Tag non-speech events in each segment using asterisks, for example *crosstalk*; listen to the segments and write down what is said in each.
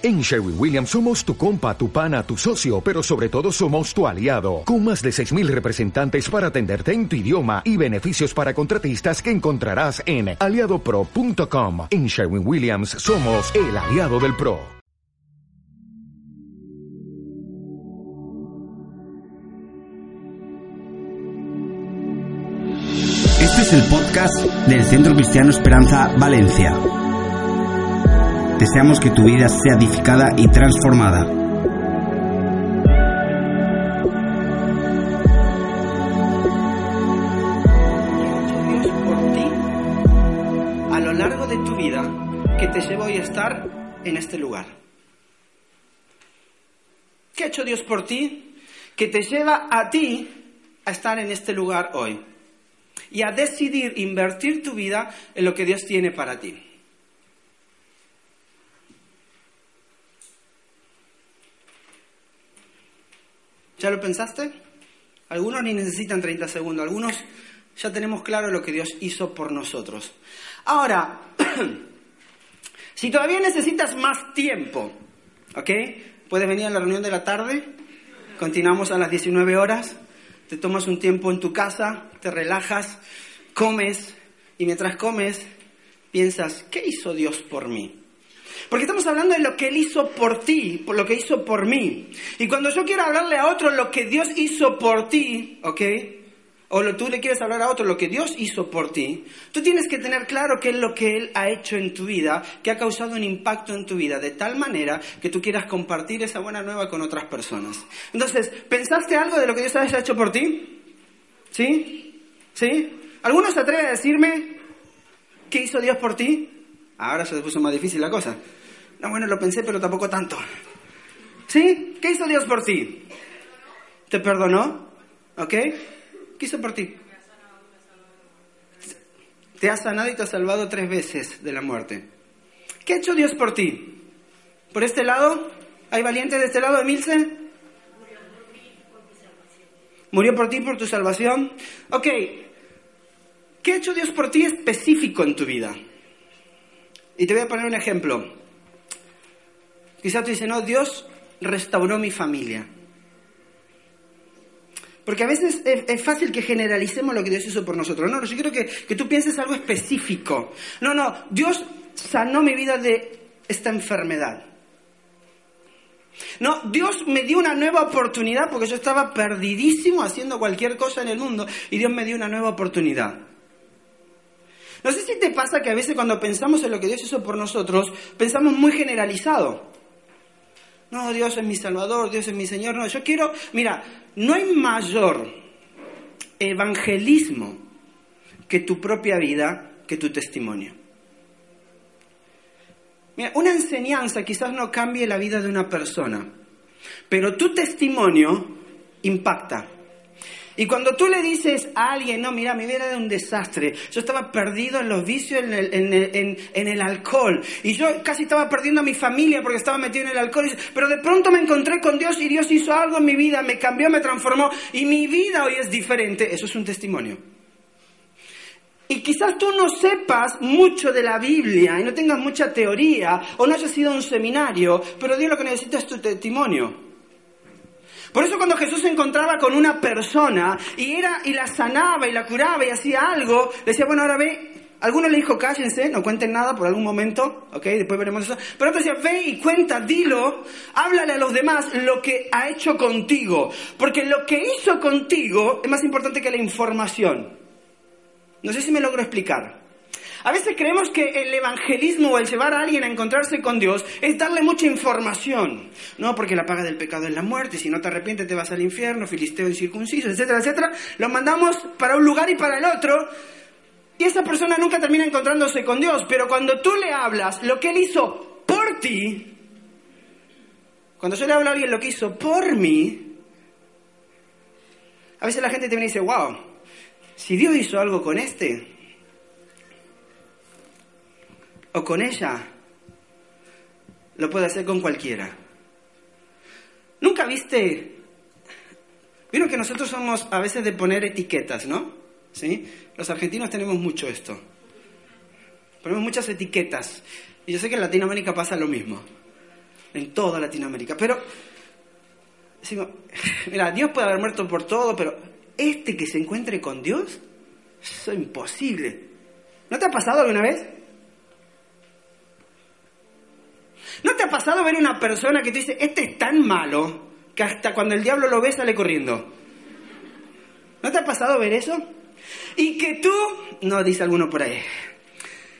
En Sherwin Williams somos tu compa, tu pana, tu socio, pero sobre todo somos tu aliado, con más de 6.000 representantes para atenderte en tu idioma y beneficios para contratistas que encontrarás en aliadopro.com. En Sherwin Williams somos el aliado del PRO. Este es el podcast del Centro Cristiano Esperanza Valencia. Deseamos que tu vida sea edificada y transformada. Dios por ti a lo largo de tu vida que te lleva hoy a estar en este lugar. ¿Qué ha hecho Dios por ti? Que te lleva a ti a estar en este lugar hoy y a decidir invertir tu vida en lo que Dios tiene para ti. ¿Ya lo pensaste? Algunos ni necesitan 30 segundos, algunos ya tenemos claro lo que Dios hizo por nosotros. Ahora, *clears throat* si todavía necesitas más tiempo, ¿ok? Puedes venir a la reunión de la tarde, continuamos a las 19 horas, te tomas un tiempo en tu casa, te relajas, comes y mientras comes piensas, ¿qué hizo Dios por mí? Porque estamos hablando de lo que Él hizo por ti, por lo que hizo por mí. Y cuando yo quiero hablarle a otro lo que Dios hizo por ti, ¿ok? O lo, tú le quieres hablar a otro lo que Dios hizo por ti, tú tienes que tener claro qué es lo que Él ha hecho en tu vida, que ha causado un impacto en tu vida, de tal manera que tú quieras compartir esa buena nueva con otras personas. Entonces, ¿pensaste algo de lo que Dios ha hecho por ti? ¿Sí? ¿Sí? ¿Alguno se atreve a decirme qué hizo Dios por ti? Ahora se puso más difícil la cosa. No, bueno, lo pensé, pero tampoco tanto. ¿Sí? ¿Qué hizo Dios por ti? ¿Te perdonó? ¿Ok? ¿Qué hizo por ti? Te ha sanado y te ha salvado tres veces de la muerte. ¿Qué ha hecho Dios por ti? ¿Por este lado? ¿Hay valientes de este lado, Emilce? Murió por ti, por tu salvación. Ok. ¿Qué ha hecho Dios por ti específico en tu vida? Y te voy a poner un ejemplo. Quizás tú dices, no, Dios restauró mi familia. Porque a veces es, fácil que generalicemos lo que Dios hizo por nosotros. No, yo quiero que, que tú pienses algo específico. No, no, Dios sanó mi vida de esta enfermedad. No, Dios me dio una nueva oportunidad porque yo estaba perdidísimo haciendo cualquier cosa en el mundo y Dios me dio una nueva oportunidad. No sé si te pasa que a veces cuando pensamos en lo que Dios hizo por nosotros, pensamos muy generalizado. No, Dios es mi Salvador, Dios es mi Señor. No, yo quiero, mira, no hay mayor evangelismo que tu propia vida, que tu testimonio. Mira, una enseñanza quizás no cambie la vida de una persona, pero tu testimonio impacta. Y cuando tú le dices a alguien, no, mira, mi vida era un desastre, yo estaba perdido en los vicios, en el, en, el, en, en el, alcohol, y yo casi estaba perdiendo a mi familia porque estaba metido en el alcohol, pero de pronto me encontré con Dios y Dios hizo algo en mi vida, me cambió, me transformó, y mi vida hoy es diferente, eso es un testimonio. Y quizás tú no sepas mucho de la Biblia y no tengas mucha teoría o no hayas ido a un seminario, pero Dios lo que necesita es tu testimonio. Por eso cuando Jesús se encontraba con una persona y era y la sanaba y la curaba y hacía algo, decía, bueno, ahora ve, alguno le dijo, cállense, no cuenten nada por algún momento, ok, después veremos eso. Pero otro decía, ve y cuenta, dilo, háblale a los demás lo que ha hecho contigo. Porque lo que hizo contigo es más importante que la información. No sé si me logro explicar. A veces creemos que el evangelismo o el llevar a alguien a encontrarse con Dios es darle mucha información. No, porque la paga del pecado es la muerte, si no te arrepientes te vas al infierno, filisteo incircunciso, etcétera, etcétera. Lo mandamos para un lugar y para el otro. Y esa persona nunca termina encontrándose con Dios. Pero cuando tú le hablas lo que Él hizo por ti, cuando yo le hablo a alguien lo que hizo por mí, a veces la gente te viene y dice, wow, si Dios hizo algo con este, con ella, lo puede hacer con cualquiera. ¿Nunca viste? Vieron que nosotros somos a veces de poner etiquetas, ¿no? ¿Sí? Los argentinos tenemos mucho esto. Ponemos muchas etiquetas. Y yo sé que en Latinoamérica pasa lo mismo. en toda Latinoamérica. Pero, decimos, *laughs* mira, Dios puede haber muerto por todo, pero este que se encuentre con Dios, eso es imposible. ¿No te ha pasado alguna vez? ¿No te ha pasado ver una persona que te dice, este es tan malo, que hasta cuando el diablo lo ve sale corriendo? ¿No te ha pasado ver eso? Y que tú, no dice alguno por ahí,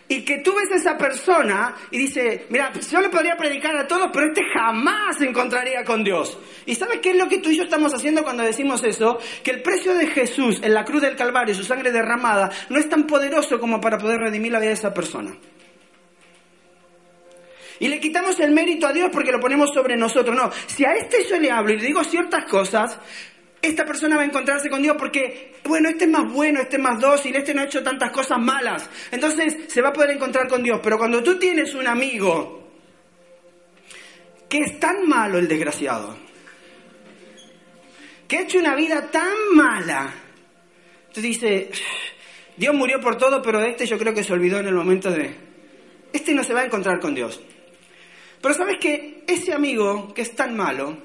y que tú ves a esa persona y dice, mira, yo le podría predicar a todos, pero este jamás se encontraría con Dios. ¿Y sabes qué es lo que tú y yo estamos haciendo cuando decimos eso? Que el precio de Jesús en la cruz del Calvario, su sangre derramada, no es tan poderoso como para poder redimir la vida de esa persona. Y le quitamos el mérito a Dios porque lo ponemos sobre nosotros. No, si a este yo le hablo y le digo ciertas cosas, esta persona va a encontrarse con Dios porque, bueno, este es más bueno, este es más dócil, este no ha hecho tantas cosas malas. Entonces se va a poder encontrar con Dios. Pero cuando tú tienes un amigo que es tan malo el desgraciado, que ha hecho una vida tan mala, tú dices, Dios murió por todo, pero este yo creo que se olvidó en el momento de... Este no se va a encontrar con Dios. Pero sabes que ese amigo que es tan malo,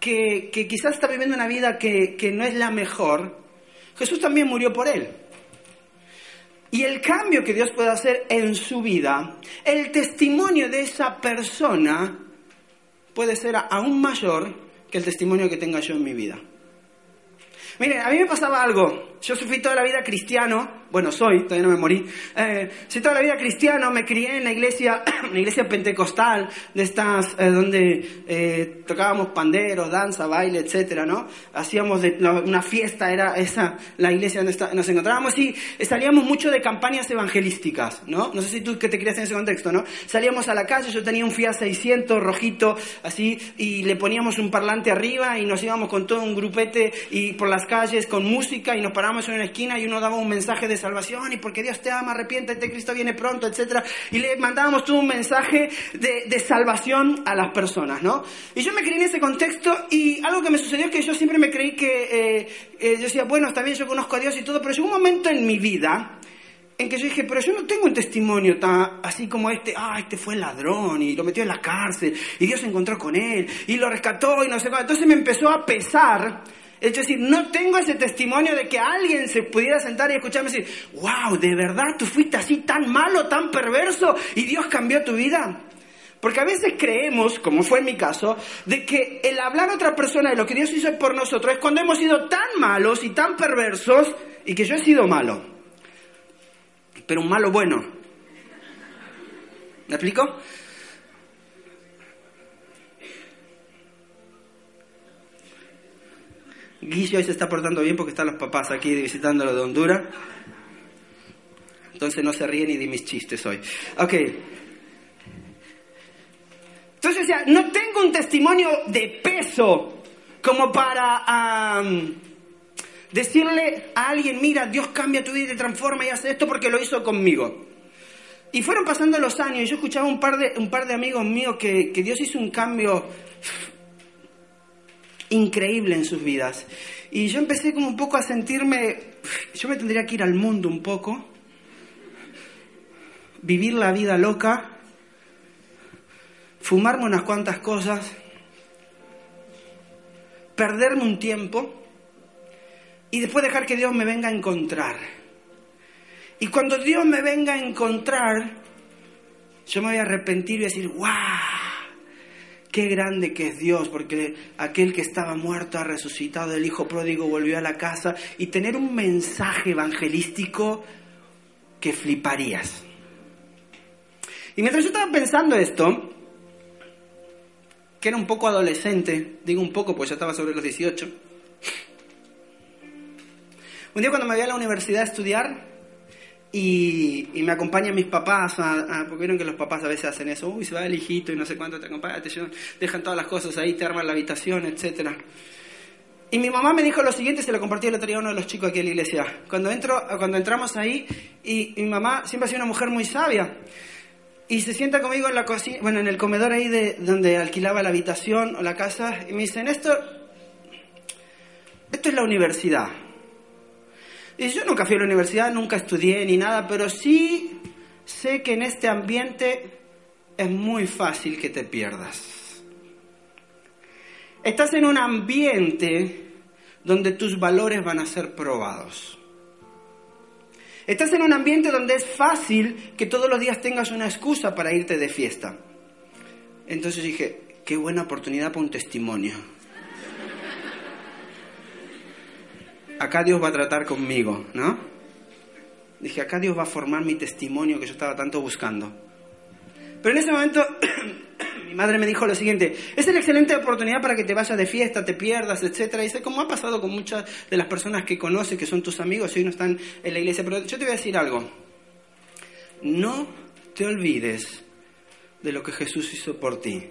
que, quizás está viviendo una vida que, que no es la mejor, Jesús también murió por él. Y el cambio que Dios puede hacer en su vida, el testimonio de esa persona puede ser aún mayor que el testimonio que tenga yo en mi vida. Miren, a mí me pasaba algo. Yo fui toda la vida cristiano, bueno, soy, todavía no me morí. Eh, soy toda la vida cristiano, me crié en la iglesia, *clears throat* una iglesia pentecostal, de estas, eh, donde eh, tocábamos panderos, danza, baile, etcétera, ¿no? Hacíamos de, una fiesta, era esa la iglesia donde nos encontrábamos y salíamos mucho de campañas evangelísticas, ¿no? No sé si tú que te querías en ese contexto, ¿no? Salíamos a la calle, yo tenía un Fiat 600 rojito, así, y le poníamos un parlante arriba y nos íbamos con todo un grupete y por las calles con música y nos parábamos en una esquina y uno daba un mensaje de salvación y porque Dios te ama, arrepiéntete, Cristo viene pronto, etc. Y le mandábamos todo un mensaje de, salvación a las personas, ¿no? Y yo me creí en ese contexto y algo que me sucedió es que yo siempre me creí que, eh, eh, yo decía, bueno, está bien, yo conozco a Dios y todo, pero llegó un momento en mi vida en que yo dije, pero yo no tengo un testimonio tan así como este, ah, este fue el ladrón y lo metió en la cárcel y Dios se encontró con él y lo rescató y no sé cuánto. Entonces me empezó a pesar es decir, no tengo ese testimonio de que alguien se pudiera sentar y escucharme decir, wow, ¿de verdad tú fuiste así tan malo, tan perverso y Dios cambió tu vida? Porque a veces creemos, como fue en mi caso, de que el hablar a otra persona de lo que Dios hizo por nosotros es cuando hemos sido tan malos y tan perversos y que yo he sido malo. Pero un malo bueno. ¿Me explico? Guillo hoy se está portando bien porque están los papás aquí visitándolo de Honduras. Entonces no se ríe ni de mis chistes hoy. Ok. Entonces, o sea, no tengo un testimonio de peso como para decirle a alguien, mira, Dios cambia tu vida y te transforma y hace esto porque lo hizo conmigo. Y fueron pasando los años y yo escuchaba un par de, un par de amigos míos que, que Dios hizo un cambio increíble en sus vidas. Y yo empecé como un poco a sentirme, yo me tendría que ir al mundo un poco, vivir la vida loca, fumarme unas cuantas cosas, perderme un tiempo y después dejar que Dios me venga a encontrar. Y cuando Dios me venga a encontrar, yo me voy a arrepentir y decir, ¡guau! Qué grande que es Dios, porque aquel que estaba muerto ha resucitado, el hijo pródigo volvió a la casa y tener un mensaje evangelístico que fliparías. Y mientras yo estaba pensando esto, que era un poco adolescente, digo un poco pues ya estaba sobre los 18, un día cuando me voy a la universidad a estudiar, y, me acompañan mis papás, porque vieron que los papás a veces hacen eso, uy, se va el hijito y no sé cuánto te acompaña, te dejan todas las cosas ahí, te arman la habitación, etc. Y mi mamá me dijo lo siguiente, se lo compartí el otro día a uno de los chicos aquí en la iglesia. Cuando, entro, cuando entramos ahí, y, mi mamá siempre ha sido una mujer muy sabia, y se sienta conmigo en la cocina, bueno, en el comedor ahí de donde alquilaba la habitación o la casa, y me dicen, esto, esto es la universidad. Y yo nunca fui a la universidad, nunca estudié ni nada, pero sí sé que en este ambiente es muy fácil que te pierdas. Estás en un ambiente donde tus valores van a ser probados. Estás en un ambiente donde es fácil que todos los días tengas una excusa para irte de fiesta. Entonces dije, qué buena oportunidad para un testimonio. Acá Dios va a tratar conmigo, ¿no? Dije, acá Dios va a formar mi testimonio que yo estaba tanto buscando. Pero en ese momento *coughs* mi madre me dijo lo siguiente, es una excelente oportunidad para que te vayas de fiesta, te pierdas, etc. Y dice, como ha pasado con muchas de las personas que conoces, que son tus amigos y hoy no están en la iglesia. Pero yo te voy a decir algo, no te olvides de lo que Jesús hizo por ti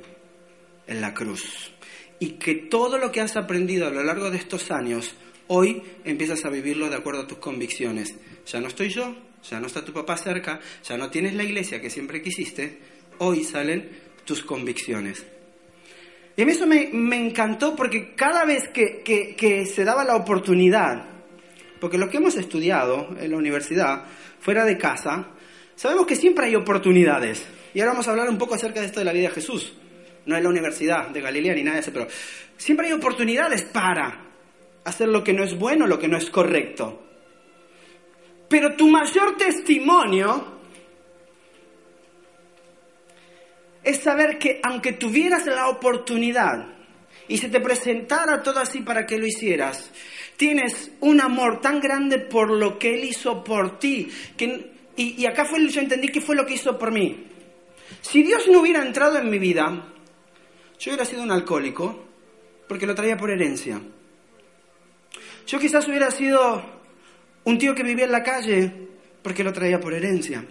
en la cruz. Y que todo lo que has aprendido a lo largo de estos años, hoy empiezas a vivirlo de acuerdo a tus convicciones. Ya no estoy yo, ya no está tu papá cerca, ya no tienes la iglesia que siempre quisiste, hoy salen tus convicciones. Y a mí eso me, encantó porque cada vez que, que se daba la oportunidad, porque los que hemos estudiado en la universidad, fuera de casa, sabemos que siempre hay oportunidades. Y ahora vamos a hablar un poco acerca de esto de la vida de Jesús no es la Universidad de Galilea ni nada de eso, pero siempre hay oportunidades para hacer lo que no es bueno, lo que no es correcto. Pero tu mayor testimonio es saber que aunque tuvieras la oportunidad y se te presentara todo así para que lo hicieras, tienes un amor tan grande por lo que Él hizo por ti. Que, y, acá fue, yo entendí que fue lo que hizo por mí. Si Dios no hubiera entrado en mi vida, yo hubiera sido un alcohólico porque lo traía por herencia. Yo quizás hubiera sido un tío que vivía en la calle porque lo traía por herencia.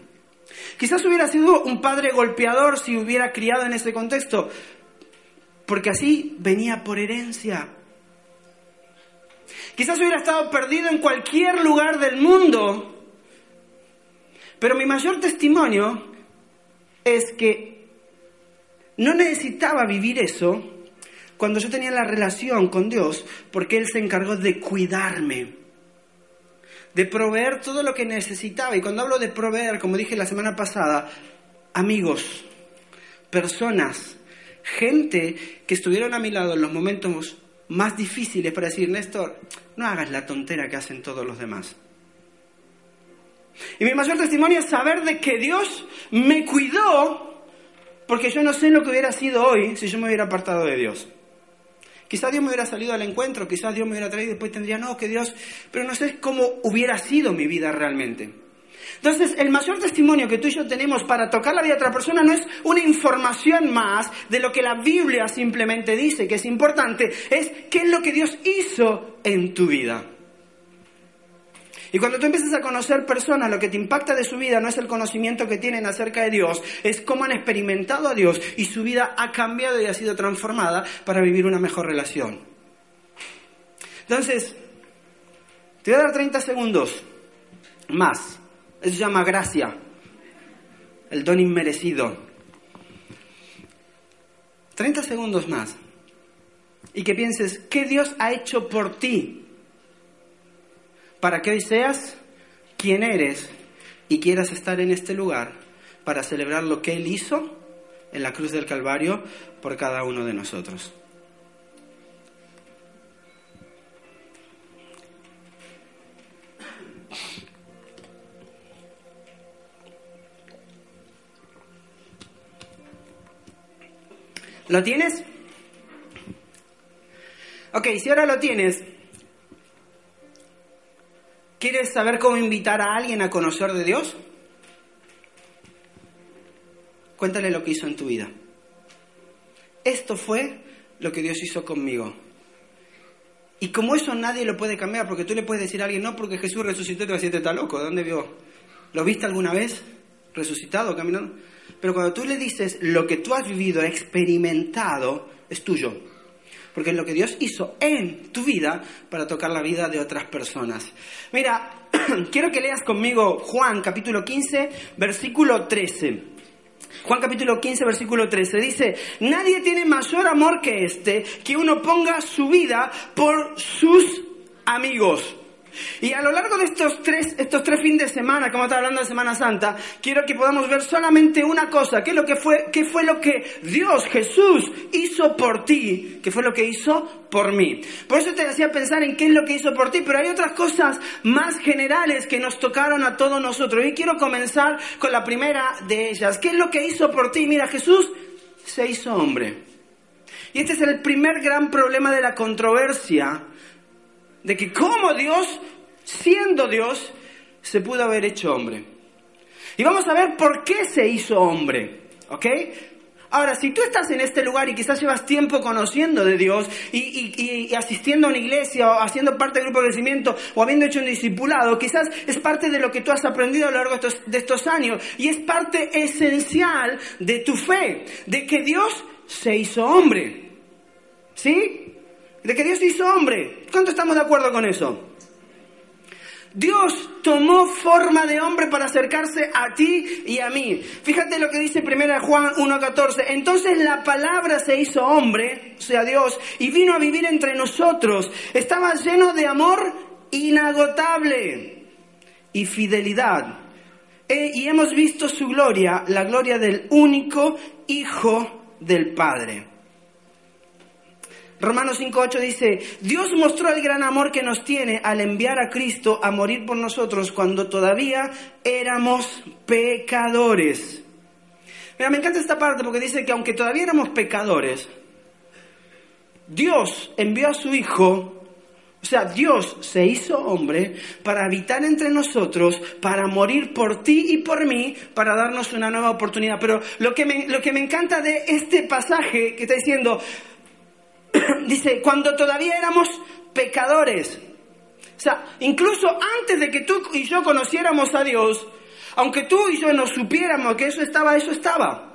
Quizás hubiera sido un padre golpeador si hubiera criado en ese contexto, porque así venía por herencia. Quizás hubiera estado perdido en cualquier lugar del mundo, pero mi mayor testimonio es que no necesitaba vivir eso cuando yo tenía la relación con Dios, porque Él se encargó de cuidarme, de proveer todo lo que necesitaba. Y cuando hablo de proveer, como dije la semana pasada, amigos, personas, gente que estuvieron a mi lado en los momentos más difíciles para decir, Néstor, no hagas la tontera que hacen todos los demás. Y mi mayor testimonio es saber de que Dios me cuidó porque yo no sé lo que hubiera sido hoy si yo me hubiera apartado de Dios. Quizás Dios me hubiera salido al encuentro, quizás Dios me hubiera traído y después tendría, no, que Dios, pero no sé cómo hubiera sido mi vida realmente. Entonces, el mayor testimonio que tú y yo tenemos para tocar la vida de otra persona no es una información más de lo que la Biblia simplemente dice, que es importante, es qué es lo que Dios hizo en tu vida. Y cuando tú empiezas a conocer personas, lo que te impacta de su vida no es el conocimiento que tienen acerca de Dios, es cómo han experimentado a Dios y su vida ha cambiado y ha sido transformada para vivir una mejor relación. Entonces, te voy a dar 30 segundos más. Eso se llama gracia, el don inmerecido. 30 segundos más. Y que pienses, ¿qué Dios ha hecho por ti? Para que hoy seas quien eres y quieras estar en este lugar para celebrar lo que Él hizo en la cruz del Calvario por cada uno de nosotros. ¿Lo tienes? Ok, si ahora lo tienes, ¿Quieres saber cómo invitar a alguien a conocer de Dios? Cuéntale lo que hizo en tu vida. Esto fue lo que Dios hizo conmigo. Y como eso nadie lo puede cambiar, porque tú le puedes decir a alguien, no, porque Jesús resucitó y te va a decir, está loco, ¿de dónde vio? ¿Lo viste alguna vez? ¿Resucitado, caminando? Pero cuando tú le dices lo que tú has vivido, experimentado, es tuyo porque es lo que Dios hizo en tu vida para tocar la vida de otras personas. Mira, *clears throat* quiero que leas conmigo Juan capítulo 15, versículo 13. Juan capítulo 15, versículo 13 dice, nadie tiene mayor amor que este, que uno ponga su vida por sus amigos. Y a lo largo de estos tres, estos tres fines de semana, como está hablando de Semana Santa, quiero que podamos ver solamente una cosa, qué es lo que fue, qué fue lo que Dios, Jesús, hizo por ti, qué fue lo que hizo por mí. Por eso te hacía pensar en qué es lo que hizo por ti, pero hay otras cosas más generales que nos tocaron a todos nosotros. Y quiero comenzar con la primera de ellas. ¿Qué es lo que hizo por ti? Mira, Jesús se hizo hombre. Y este es el primer gran problema de la controversia, de que cómo Dios, siendo Dios, se pudo haber hecho hombre. Y vamos a ver por qué se hizo hombre, ¿ok? Ahora, si tú estás en este lugar y quizás llevas tiempo conociendo de Dios y, asistiendo a una iglesia o haciendo parte del grupo de crecimiento o habiendo hecho un discipulado, quizás es parte de lo que tú has aprendido a lo largo de de estos años y es parte esencial de tu fe, de que Dios se hizo hombre. ¿Sí? De que Dios hizo hombre. ¿Cuánto estamos de acuerdo con eso? Dios tomó forma de hombre para acercarse a ti y a mí. Fíjate lo que dice 1 Juan 1.14. Entonces la palabra se hizo hombre, o sea Dios, y vino a vivir entre nosotros. Estaba lleno de amor inagotable y fidelidad. E, y hemos visto su gloria, la gloria del único Hijo del Padre. Romanos 5.8 dice, Dios mostró el gran amor que nos tiene al enviar a Cristo a morir por nosotros cuando todavía éramos pecadores. Mira, me encanta esta parte porque dice que aunque todavía éramos pecadores, Dios envió a su Hijo, o sea, Dios se hizo hombre para habitar entre nosotros, para morir por ti y por mí, para darnos una nueva oportunidad. Pero lo que me, lo que me encanta de este pasaje que está diciendo, *coughs* dice, cuando todavía éramos pecadores. O sea, incluso antes de que tú y yo conociéramos a Dios, aunque tú y yo no supiéramos que eso estaba, eso estaba.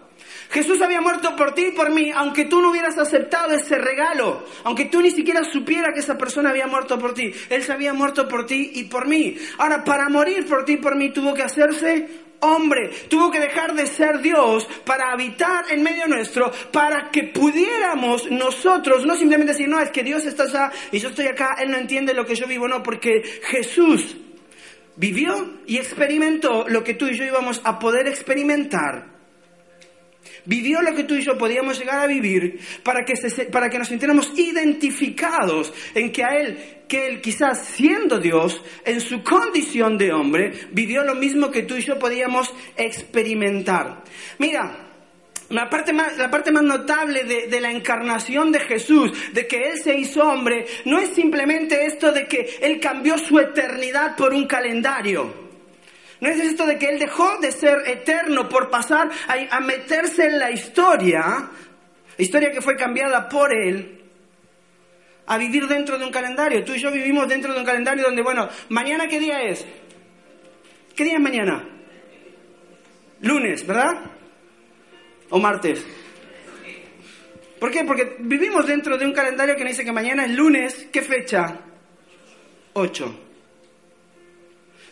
Jesús había muerto por ti y por mí, aunque tú no hubieras aceptado ese regalo, aunque tú ni siquiera supieras que esa persona había muerto por ti, Él se había muerto por ti y por mí. Ahora, para morir por ti y por mí tuvo que hacerse hombre, tuvo que dejar de ser Dios para habitar en medio nuestro, para que pudiéramos nosotros, no simplemente decir, no, es que Dios está allá y yo estoy acá, Él no entiende lo que yo vivo, no, porque Jesús vivió y experimentó lo que tú y yo íbamos a poder experimentar vivió lo que tú y yo podíamos llegar a vivir para que, para que nos sintiéramos identificados en que a Él, que Él quizás siendo Dios, en su condición de hombre, vivió lo mismo que tú y yo podíamos experimentar. Mira, la parte más, la parte más notable de, de, la encarnación de Jesús, de que Él se hizo hombre, no es simplemente esto de que Él cambió su eternidad por un calendario. No es esto de que Él dejó de ser eterno por pasar a, meterse en la historia, historia que fue cambiada por Él, a vivir dentro de un calendario. Tú y yo vivimos dentro de un calendario donde, bueno, mañana qué día es? ¿Qué día es mañana? Lunes, ¿verdad? ¿O martes? ¿Por qué? Porque vivimos dentro de un calendario que nos dice que mañana es lunes. ¿Qué fecha? 8.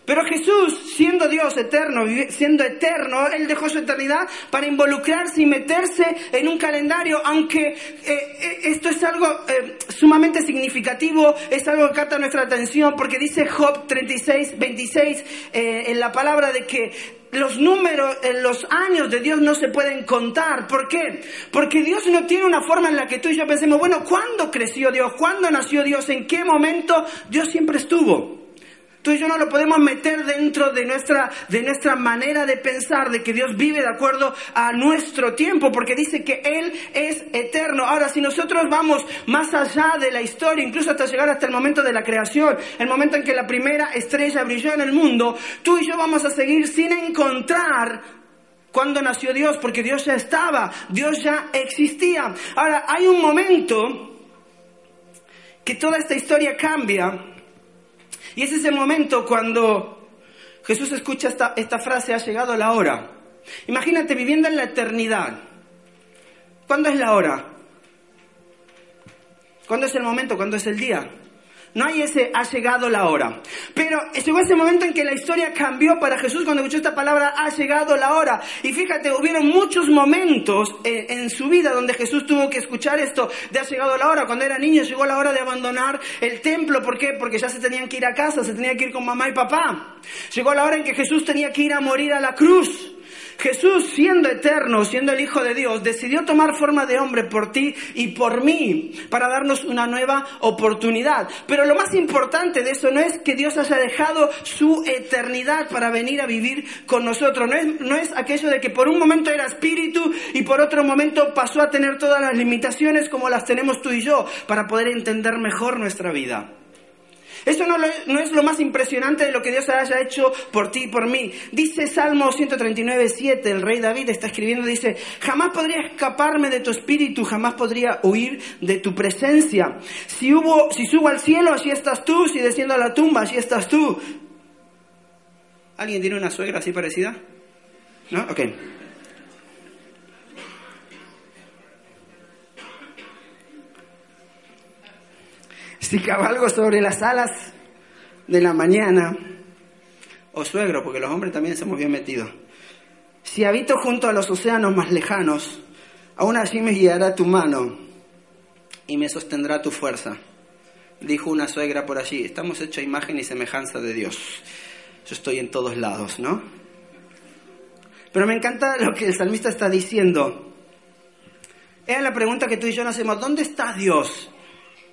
Pero Jesús, siendo Dios eterno, siendo eterno, Él dejó su eternidad para involucrarse y meterse en un calendario, aunque eh, eh, esto es algo eh, sumamente significativo, es algo que capta nuestra atención, porque dice Job 36, 26 en la palabra de que los números, los años de Dios no se pueden contar. ¿Por qué? Porque Dios no tiene una forma en la que tú y yo pensemos, bueno, ¿cuándo creció Dios? ¿Cuándo nació Dios? ¿En qué momento Dios siempre estuvo? Tú y yo no lo podemos meter dentro de nuestra, de nuestra manera de pensar, de que Dios vive de acuerdo a nuestro tiempo, porque dice que Él es eterno. Ahora, si nosotros vamos más allá de la historia, incluso hasta llegar hasta el momento de la creación, el momento en que la primera estrella brilló en el mundo, tú y yo vamos a seguir sin encontrar cuándo nació Dios, porque Dios ya estaba, Dios ya existía. Ahora, hay un momento que toda esta historia cambia y ese es el momento cuando Jesús escucha esta, esta frase, ha llegado la hora. Imagínate viviendo en la eternidad. ¿Cuándo es la hora? ¿Cuándo es el momento? ¿Cuándo es el día? No hay ese ha llegado la hora. Pero llegó ese momento en que la historia cambió para Jesús cuando escuchó esta palabra ha llegado la hora. Y fíjate, hubieron muchos momentos en, su vida donde Jesús tuvo que escuchar esto de ha llegado la hora. Cuando era niño llegó la hora de abandonar el templo. ¿Por qué? Porque ya se tenían que ir a casa, se tenían que ir con mamá y papá. Llegó la hora en que Jesús tenía que ir a morir a la cruz. Jesús, siendo eterno, siendo el Hijo de Dios, decidió tomar forma de hombre por ti y por mí, para darnos una nueva oportunidad. Pero lo más importante de eso no es que Dios haya dejado su eternidad para venir a vivir con nosotros. No es, no es aquello de que por un momento era espíritu y por otro momento pasó a tener todas las limitaciones como las tenemos tú y yo, para poder entender mejor nuestra vida. Eso no, no, es lo más impresionante de lo que Dios haya hecho por ti y por mí. Dice Salmo 139, 7, el rey David está escribiendo, dice, jamás podría escaparme de tu espíritu, jamás podría huir de tu presencia. Si, hubo, si subo al cielo, allí estás tú, si desciendo a la tumba, allí estás tú. ¿Alguien tiene una suegra así parecida? ¿No? Ok. Si cabalgo sobre las alas de la mañana, o suegro, porque los hombres también somos bien metidos, si habito junto a los océanos más lejanos, aún así me guiará tu mano y me sostendrá tu fuerza. Dijo una suegra por allí, estamos hechos imagen y semejanza de Dios. Yo estoy en todos lados, ¿no? Pero me encanta lo que el salmista está diciendo. Era la pregunta que tú y yo nos hacemos, ¿dónde está Dios?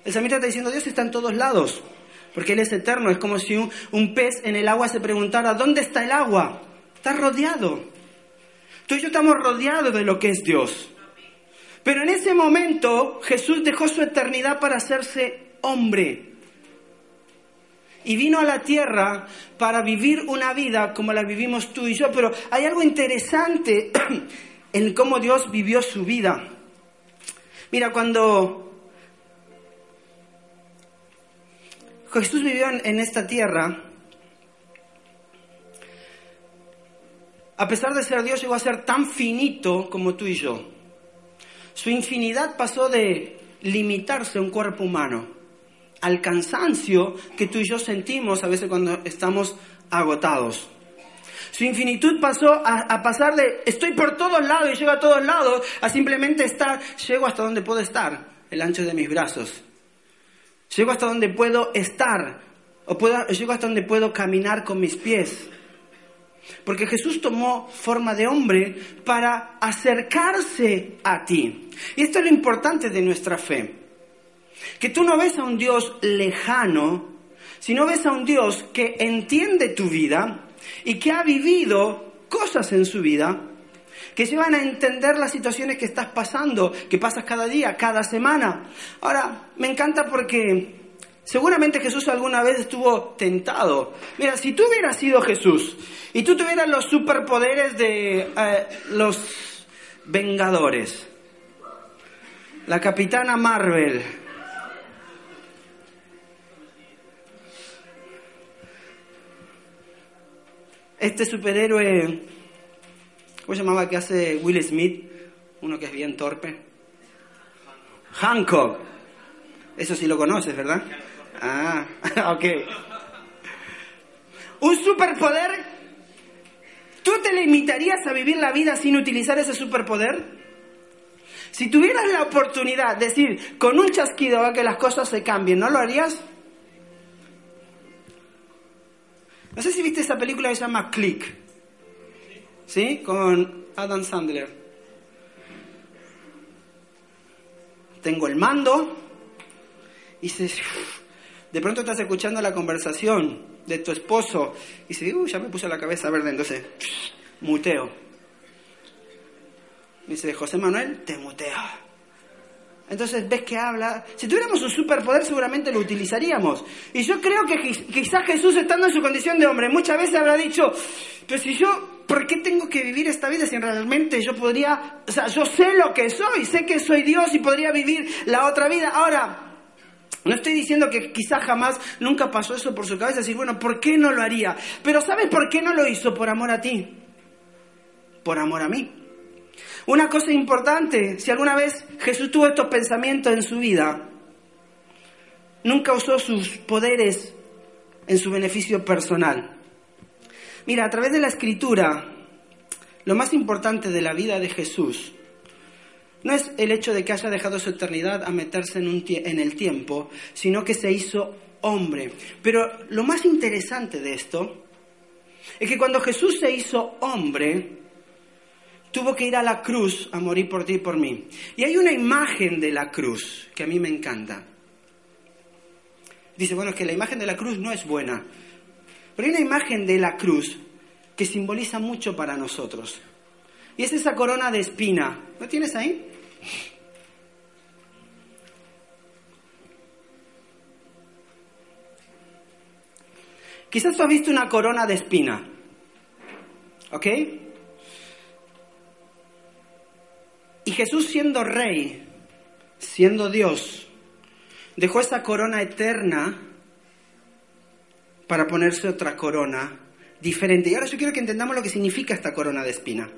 El salmista está diciendo, Dios está en todos lados, porque Él es eterno. Es como si un, un, pez en el agua se preguntara, ¿dónde está el agua? Está rodeado. Tú y yo estamos rodeados de lo que es Dios. Pero en ese momento Jesús dejó su eternidad para hacerse hombre. Y vino a la tierra para vivir una vida como la vivimos tú y yo. Pero hay algo interesante *clears throat* en cómo Dios vivió su vida. Mira, cuando Jesús vivió en, esta tierra, a pesar de ser Dios, llegó a ser tan finito como tú y yo. Su infinidad pasó de limitarse a un cuerpo humano al cansancio que tú y yo sentimos a veces cuando estamos agotados. Su infinitud pasó a, a, pasar de estoy por todos lados y llego a todos lados a simplemente estar, llego hasta donde puedo estar, el ancho de mis brazos. Llego hasta donde puedo estar, o puedo, llego hasta donde puedo caminar con mis pies. Porque Jesús tomó forma de hombre para acercarse a ti. Y esto es lo importante de nuestra fe. Que tú no ves a un Dios lejano, sino ves a un Dios que entiende tu vida y que ha vivido cosas en su vida que llevan a entender las situaciones que estás pasando, que pasas cada día, cada semana. Ahora, me encanta porque seguramente Jesús alguna vez estuvo tentado. Mira, si tú hubieras sido Jesús y tú tuvieras los superpoderes de eh, los Vengadores, la capitana Marvel, este superhéroe ¿Cómo se llamaba que hace Will Smith? Uno que es bien torpe. Hancock. Eso sí lo conoces, ¿verdad? Ah, *laughs* ok. Un superpoder. ¿Tú te limitarías a vivir la vida sin utilizar ese superpoder? Si tuvieras la oportunidad de decir, con un chasquido a que las cosas se cambien, ¿no lo harías? No sé si viste esa película que se llama Click. ¿Sí? Con Adam Sandler. Tengo el mando y se, de pronto estás escuchando la conversación de tu esposo y dices, uy, ya me puse la cabeza verde, entonces muteo. dice, José Manuel, te muteo. Entonces ves que habla. Si tuviéramos un superpoder seguramente lo utilizaríamos. Y yo creo que quizás Jesús estando en su condición de hombre muchas veces habrá dicho, pero si yo, ¿por qué tengo que vivir esta vida si realmente yo podría, o sea, yo sé lo que soy, sé que soy Dios y podría vivir la otra vida? Ahora, no estoy diciendo que quizás jamás nunca pasó eso por su cabeza, decir, bueno, ¿por qué no lo haría? Pero ¿sabes por qué no lo hizo? Por amor a ti. Por amor a mí. Una cosa importante, si alguna vez Jesús tuvo estos pensamientos en su vida, nunca usó sus poderes en su beneficio personal. Mira, a través de la escritura, lo más importante de la vida de Jesús no es el hecho de que haya dejado su eternidad a meterse en, un en el tiempo, sino que se hizo hombre. Pero lo más interesante de esto es que cuando Jesús se hizo hombre, tuvo que ir a la cruz a morir por ti y por mí. Y hay una imagen de la cruz que a mí me encanta. Dice, bueno, es que la imagen de la cruz no es buena, pero hay una imagen de la cruz que simboliza mucho para nosotros. Y es esa corona de espina. ¿Lo tienes ahí? Quizás tú has visto una corona de espina. ¿Ok? Y Jesús siendo rey, siendo Dios, dejó esa corona eterna para ponerse otra corona diferente. Y ahora yo quiero que entendamos lo que significa esta corona de espina.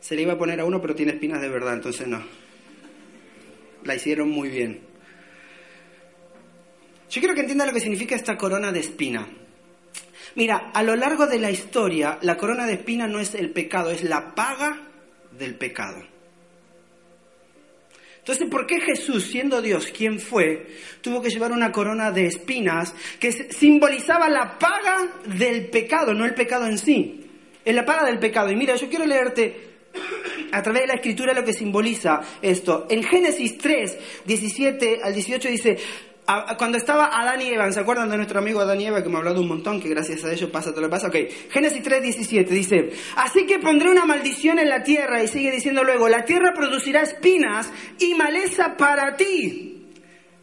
Se le iba a poner a uno, pero tiene espinas de verdad, entonces no. La hicieron muy bien. Yo quiero que entienda lo que significa esta corona de espina. Mira, a lo largo de la historia, la corona de espina no es el pecado, es la paga del pecado. Entonces, ¿por qué Jesús, siendo Dios quien fue, tuvo que llevar una corona de espinas que simbolizaba la paga del pecado, no el pecado en sí? Es la paga del pecado. Y mira, yo quiero leerte a través de la escritura lo que simboliza esto. En Génesis 3, 17 al 18 dice, cuando estaba Adán y Eva, ¿se acuerdan de nuestro amigo Adán y Eva que me ha hablado un montón, que gracias a ellos pasa todo lo que pasa? Ok, Génesis 3, 17 dice, así que pondré una maldición en la tierra y sigue diciendo luego, la tierra producirá espinas y maleza para ti.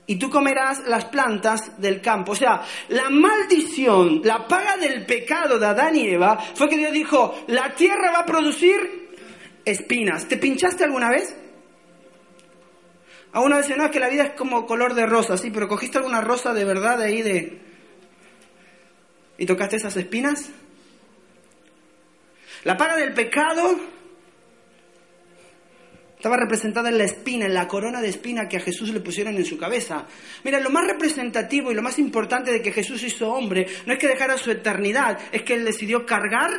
Y tú comerás las plantas del campo. O sea, la maldición, la paga del pecado de Adán y Eva fue que Dios dijo, la tierra va a producir espinas. ¿Te pinchaste alguna vez? A una vez no, es que la vida es como color de rosa, sí, pero cogiste alguna rosa de verdad de ahí de... ¿Y tocaste esas espinas? La paga del pecado estaba representada en la espina, en la corona de espina que a Jesús le pusieron en su cabeza. Mira, lo más representativo y lo más importante de que Jesús hizo hombre no es que dejara su eternidad, es que él decidió cargar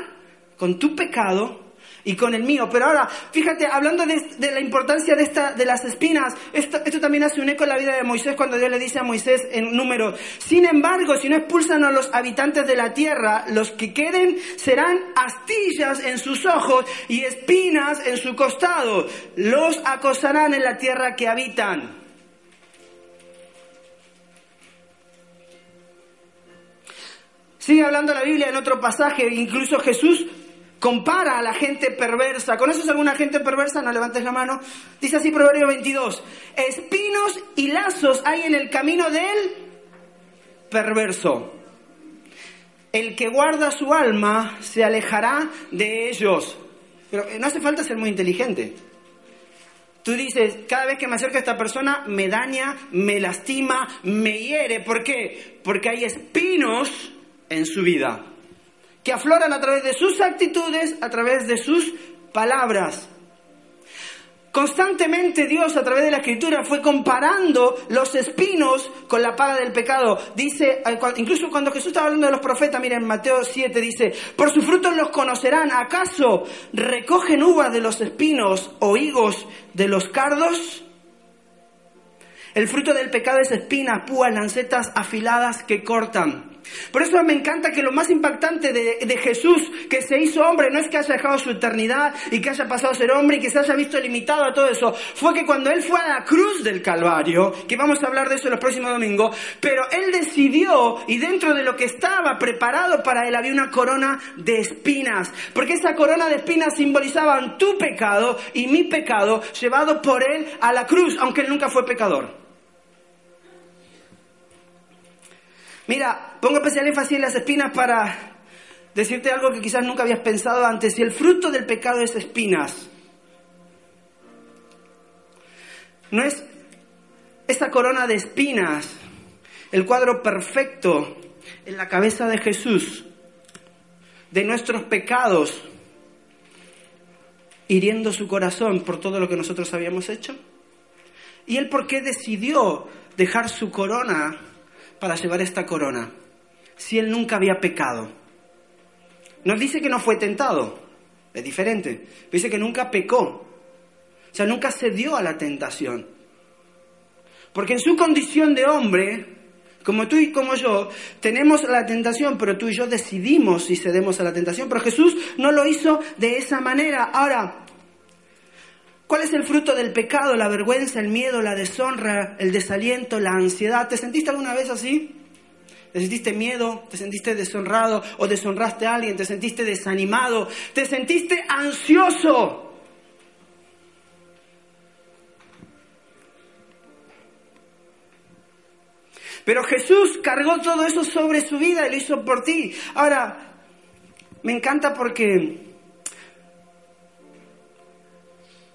con tu pecado y con el mío. Pero ahora, fíjate, hablando de, la importancia de, esta, de las espinas, esto, esto, también hace un eco en la vida de Moisés cuando Dios le dice a Moisés en número, sin embargo, si no expulsan a los habitantes de la tierra, los que queden serán astillas en sus ojos y espinas en su costado. Los acosarán en la tierra que habitan. Sigue hablando la Biblia en otro pasaje, incluso Jesús compara a la gente perversa. ¿Conoces alguna gente perversa? No levantes la mano. Dice así Proverbio 22. Espinos y lazos hay en el camino del perverso. El que guarda su alma se alejará de ellos. Pero eh, no hace falta ser muy inteligente. Tú dices, cada vez que me acerco a esta persona me daña, me lastima, me hiere. ¿Por qué? Porque hay espinos en su vida que afloran a través de sus actitudes, a través de sus palabras. Constantemente Dios a través de la escritura fue comparando los espinos con la paga del pecado. Dice, eh, incluso cuando Jesús estaba hablando de los profetas, miren, Mateo 7 dice, por sus frutos los conocerán. ¿Acaso recogen uvas de los espinos o higos de los cardos? El fruto del pecado es espinas, púas, lancetas afiladas que cortan. Por eso me encanta que lo más impactante de, Jesús, que se hizo hombre, no es que haya dejado su eternidad y que haya pasado a ser hombre y que se haya visto limitado a todo eso, fue que cuando Él fue a la cruz del Calvario, que vamos a hablar de eso los próximos domingos, pero Él decidió y dentro de lo que estaba preparado para Él había una corona de espinas, porque esa corona de espinas simbolizaban tu pecado y mi pecado llevado por Él a la cruz, aunque Él nunca fue pecador. Mira, pongo especial énfasis en las espinas para decirte algo que quizás nunca habías pensado antes. Si el fruto del pecado es espinas, no es esa corona de espinas el cuadro perfecto en la cabeza de Jesús de nuestros pecados, hiriendo su corazón por todo lo que nosotros habíamos hecho. ¿Y él por qué decidió dejar su corona para llevar esta corona? Si él nunca había pecado. Nos dice que no fue tentado, es diferente. Dice que nunca pecó, o sea, nunca cedió a la tentación. Porque en su condición de hombre, como tú y como yo, tenemos la tentación, pero tú y yo decidimos si cedemos a la tentación. Pero Jesús no lo hizo de esa manera. Ahora, ¿cuál es el fruto del pecado? La vergüenza, el miedo, la deshonra, el desaliento, la ansiedad. ¿Te sentiste alguna vez así? ¿Te sentiste miedo? ¿Te sentiste deshonrado? ¿O deshonraste a alguien? ¿Te sentiste desanimado? ¿Te sentiste ansioso? Pero Jesús cargó todo eso sobre su vida y lo hizo por ti. Ahora, me encanta porque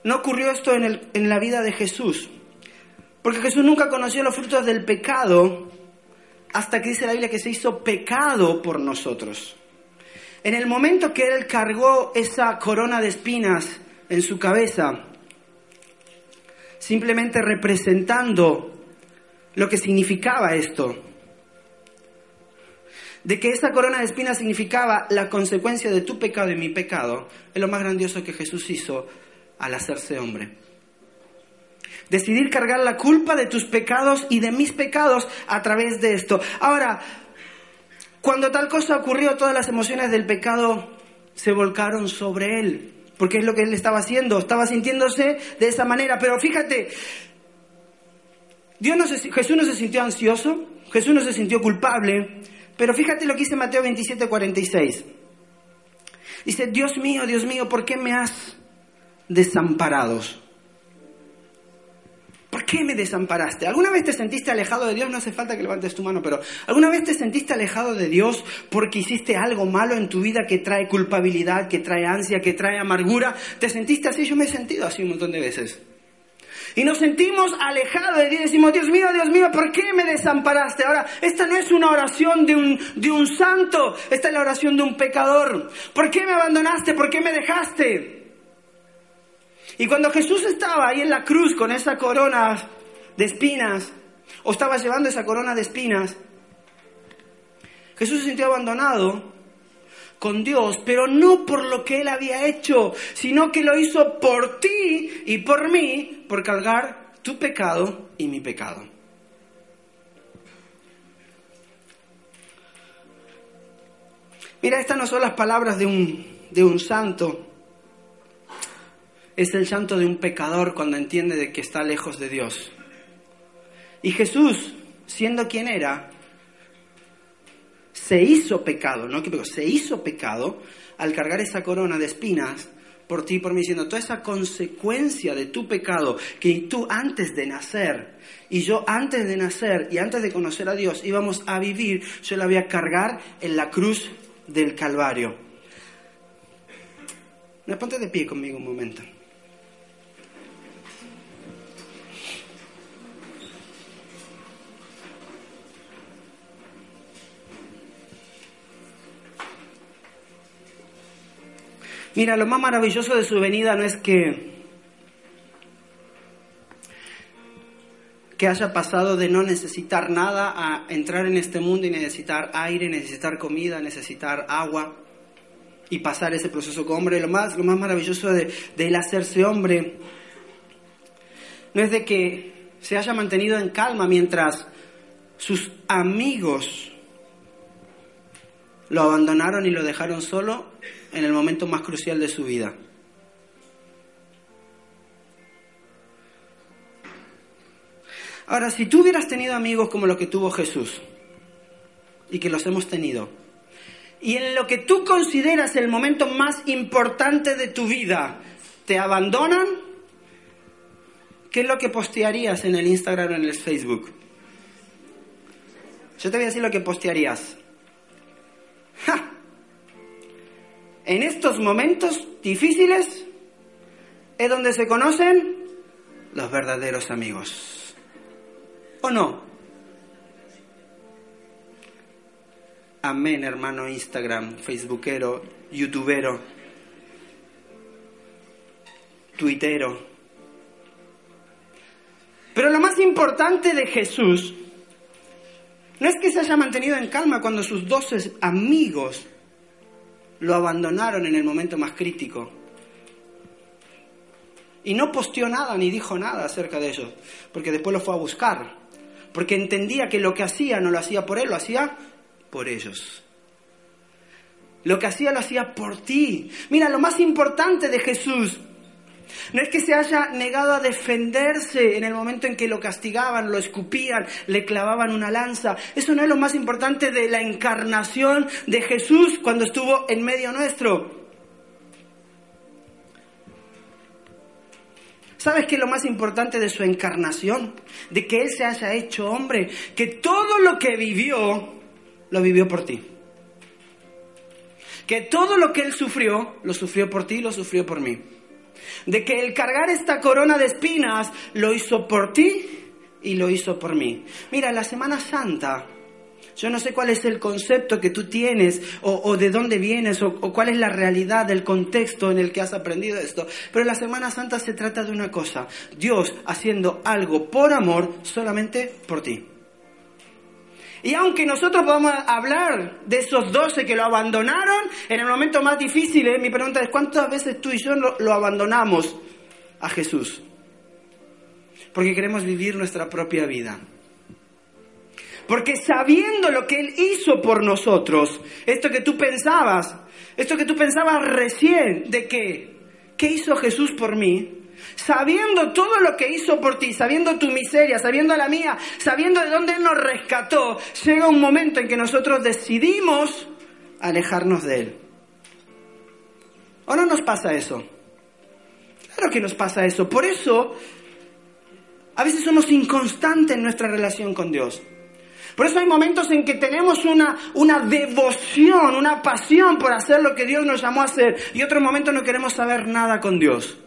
no ocurrió esto en, en, la vida de Jesús. Porque Jesús nunca conoció los frutos del pecado hasta que dice la Biblia que se hizo pecado por nosotros. En el momento que Él cargó esa corona de espinas en su cabeza, simplemente representando lo que significaba esto. De que esa corona de espinas significaba la consecuencia de tu pecado y mi pecado, es lo más grandioso que Jesús hizo al hacerse hombre. Decidir cargar la culpa de tus pecados y de mis pecados a través de esto. Ahora, cuando tal cosa ocurrió, todas las emociones del pecado se volcaron sobre él, porque es lo que él estaba haciendo, estaba sintiéndose de esa manera. Pero fíjate, Dios no Jesús no se sintió ansioso, Jesús no se sintió culpable, pero fíjate lo que dice Mateo 27, 46. Dice, Dios mío, Dios mío, ¿por qué me has desamparado? ¿Por qué me desamparaste? ¿Alguna vez te sentiste alejado de Dios? No hace falta que levantes tu mano, pero ¿alguna vez te sentiste alejado de Dios porque hiciste algo malo en tu vida que trae culpabilidad, que trae ansia, que trae amargura? ¿Te sentiste así? Yo me he sentido así un montón de veces. Y nos sentimos alejados de Dios. Decimos, Dios mío, Dios mío, ¿por qué me desamparaste? Ahora, esta no es una oración de un, de un santo, esta es la oración de un pecador. ¿Por qué me abandonaste? ¿Por qué me dejaste? Y cuando Jesús estaba ahí en la cruz con esa corona de espinas, o estaba llevando esa corona de espinas, Jesús se sintió abandonado con Dios, pero no por lo que Él había hecho, sino que lo hizo por ti y por mí, por cargar tu pecado y mi pecado. Mira, estas no son las palabras de un, de un santo, es el llanto de un pecador cuando entiende de que está lejos de Dios. Y Jesús, siendo quien era, se hizo pecado, no se hizo pecado al cargar esa corona de espinas por ti y por mí, diciendo toda esa consecuencia de tu pecado que tú antes de nacer y yo antes de nacer y antes de conocer a Dios íbamos a vivir, yo la voy a cargar en la cruz del Calvario. Ponte de pie conmigo un momento. Mira, lo más maravilloso de su venida no es que que haya pasado de no necesitar nada a entrar en este mundo y necesitar aire, necesitar comida, necesitar agua y pasar ese proceso como hombre. Lo más, lo más maravilloso de, de él hacerse hombre no es de que se haya mantenido en calma mientras sus amigos lo abandonaron y lo dejaron solo en el momento más crucial de su vida. Ahora, si tú hubieras tenido amigos como los que tuvo Jesús, y que los hemos tenido, y en lo que tú consideras el momento más importante de tu vida, te abandonan, ¿qué es lo que postearías en el Instagram o en el Facebook? Yo te voy a decir lo que postearías. ¡Ja! En estos momentos difíciles es donde se conocen los verdaderos amigos. ¿O no? Amén, hermano Instagram, Facebookero, YouTubero, Twittero. Pero lo más importante de Jesús no es que se haya mantenido en calma cuando sus doce amigos lo abandonaron en el momento más crítico. Y no posteó nada ni dijo nada acerca de ellos, porque después lo fue a buscar, porque entendía que lo que hacía no lo hacía por él, lo hacía por ellos. Lo que hacía lo hacía por ti. Mira, lo más importante de Jesús no es que se haya negado a defenderse en el momento en que lo castigaban, lo escupían, le clavaban una lanza. Eso no es lo más importante de la encarnación de Jesús cuando estuvo en medio nuestro. ¿Sabes qué es lo más importante de su encarnación? De que Él se haya hecho hombre, que todo lo que vivió, lo vivió por ti. Que todo lo que Él sufrió, lo sufrió por ti, lo sufrió por mí. De que el cargar esta corona de espinas, lo hizo por ti y lo hizo por mí. Mira, la Semana Santa yo no sé cuál es el concepto que tú tienes o, de dónde vienes o, o, cuál es la realidad del contexto en el que has aprendido esto. Pero la Semana Santa se trata de una cosa. Dios haciendo algo por amor solamente por ti. Y aunque nosotros podamos hablar de esos doce que lo abandonaron en el momento más difícil, ¿eh? mi pregunta es, ¿cuántas veces tú y yo lo abandonamos a Jesús? Porque queremos vivir nuestra propia vida. Porque sabiendo lo que Él hizo por nosotros, esto que tú pensabas, esto que tú pensabas recién, de que, ¿qué hizo Jesús por mí? Sabiendo todo lo que hizo por ti, sabiendo tu miseria, sabiendo la mía, sabiendo de dónde Él nos rescató, llega un momento en que nosotros decidimos alejarnos de Él. ¿O no nos pasa eso? Claro que nos pasa eso. Por eso, a veces somos inconstantes en nuestra relación con Dios. Por eso hay momentos en que tenemos una, una devoción, una pasión por hacer lo que Dios nos llamó a hacer y otros momentos no queremos saber nada con Dios.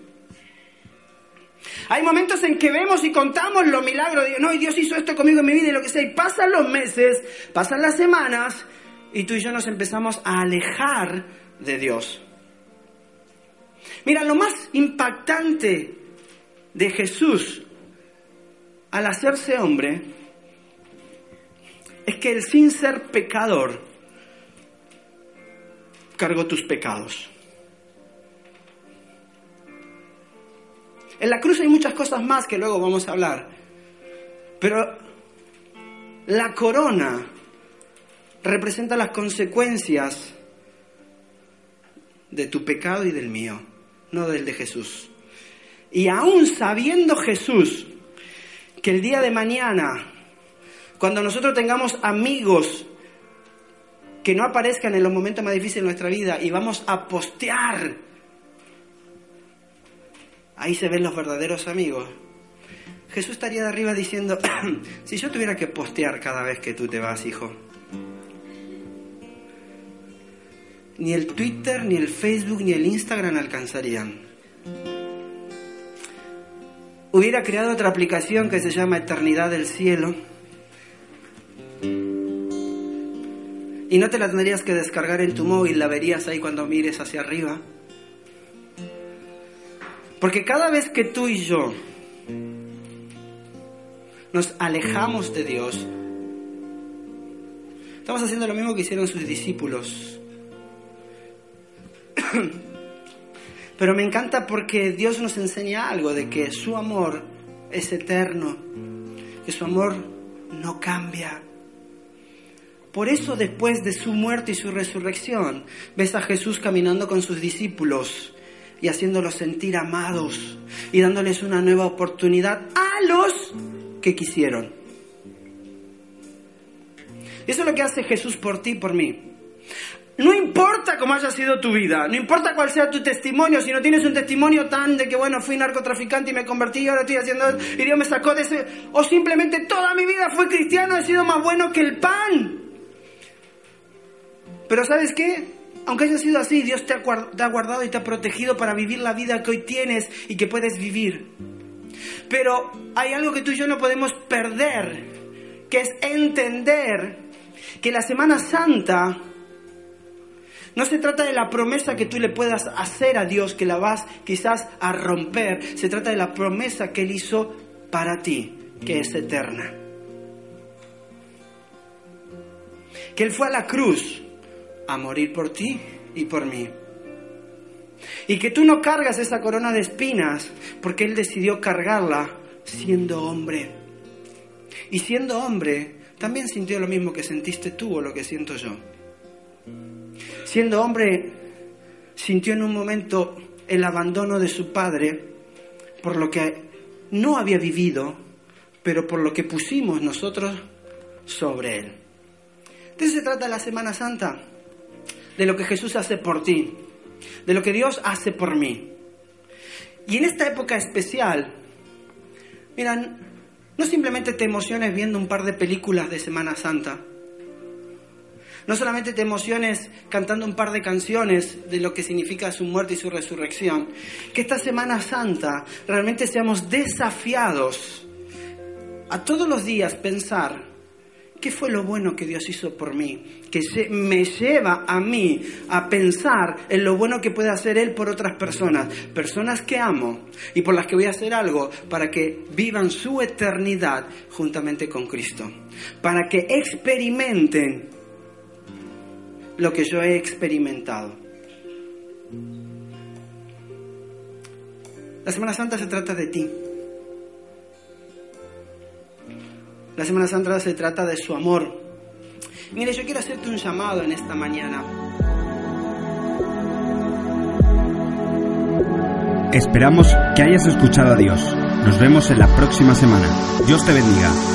Hay momentos en que vemos y contamos los milagros, no, y Dios hizo esto conmigo en mi vida y lo que sea, y pasan los meses, pasan las semanas, y tú y yo nos empezamos a alejar de Dios. Mira, lo más impactante de Jesús al hacerse hombre es que él sin ser pecador cargó tus pecados. En la cruz hay muchas cosas más que luego vamos a hablar, pero la corona representa las consecuencias de tu pecado y del mío, no del de Jesús. Y aún sabiendo Jesús que el día de mañana cuando nosotros tengamos amigos que no aparezcan en los momentos más difíciles de nuestra vida y vamos a postear, ahí se ven los verdaderos amigos. Jesús estaría de arriba diciendo, *clears throat* si yo tuviera que postear cada vez que tú te vas, hijo, ni el Twitter, ni el Facebook, ni el Instagram alcanzarían. Hubiera creado otra aplicación que se llama Eternidad del Cielo Y no te la tendrías que descargar en tu móvil, la verías ahí cuando mires hacia arriba. Porque cada vez que tú y yo nos alejamos de Dios, estamos haciendo lo mismo que hicieron sus discípulos. *coughs* Pero me encanta porque Dios nos enseña algo de que su amor es eterno, que su amor no cambia. Por eso después de su muerte y su resurrección, ves a Jesús caminando con sus discípulos y haciéndolos sentir amados y dándoles una nueva oportunidad a los que quisieron. Eso es lo que hace Jesús por ti y por mí. No importa cómo haya sido tu vida, no importa cuál sea tu testimonio, si no tienes un testimonio tan de que, bueno, fui narcotraficante y me convertí y ahora estoy haciendo y Dios me sacó de ese, o simplemente toda mi vida fue cristiano, he sido más bueno que el pan. Pero ¿sabes qué? Aunque haya sido así, Dios te ha, guardado y te ha protegido para vivir la vida que hoy tienes y que puedes vivir. Pero hay algo que tú y yo no podemos perder, que es entender que la Semana Santa no se trata de la promesa que tú le puedas hacer a Dios, que la vas quizás a romper. Se trata de la promesa que Él hizo para ti que es eterna. Que Él fue a la cruz a morir por ti y por mí. Y que tú no cargas esa corona de espinas porque Él decidió cargarla siendo hombre. Y siendo hombre, también sintió lo mismo que sentiste tú o lo que siento yo. Siendo hombre, sintió en un momento el abandono de su padre por lo que no había vivido, pero por lo que pusimos nosotros sobre él. De se trata la Semana Santa, de lo que Jesús hace por ti, de lo que Dios hace por mí. Y en esta época especial, miran, no simplemente te emociones viendo un par de películas de Semana Santa, no solamente te emociones cantando un par de canciones de lo que significa su muerte y su resurrección, que esta Semana Santa realmente seamos desafiados a todos los días pensar qué fue lo bueno que Dios hizo por mí, que me lleva a mí a pensar en lo bueno que puede hacer Él por otras personas, personas que amo y por las que voy a hacer algo para que vivan su eternidad juntamente con Cristo, para que experimenten lo que yo he experimentado. La Semana Santa se trata de ti. La Semana Santa se trata de su amor. Mire, yo quiero hacerte un llamado en esta mañana. Esperamos que hayas escuchado a Dios. Nos vemos en la próxima semana. Dios te bendiga.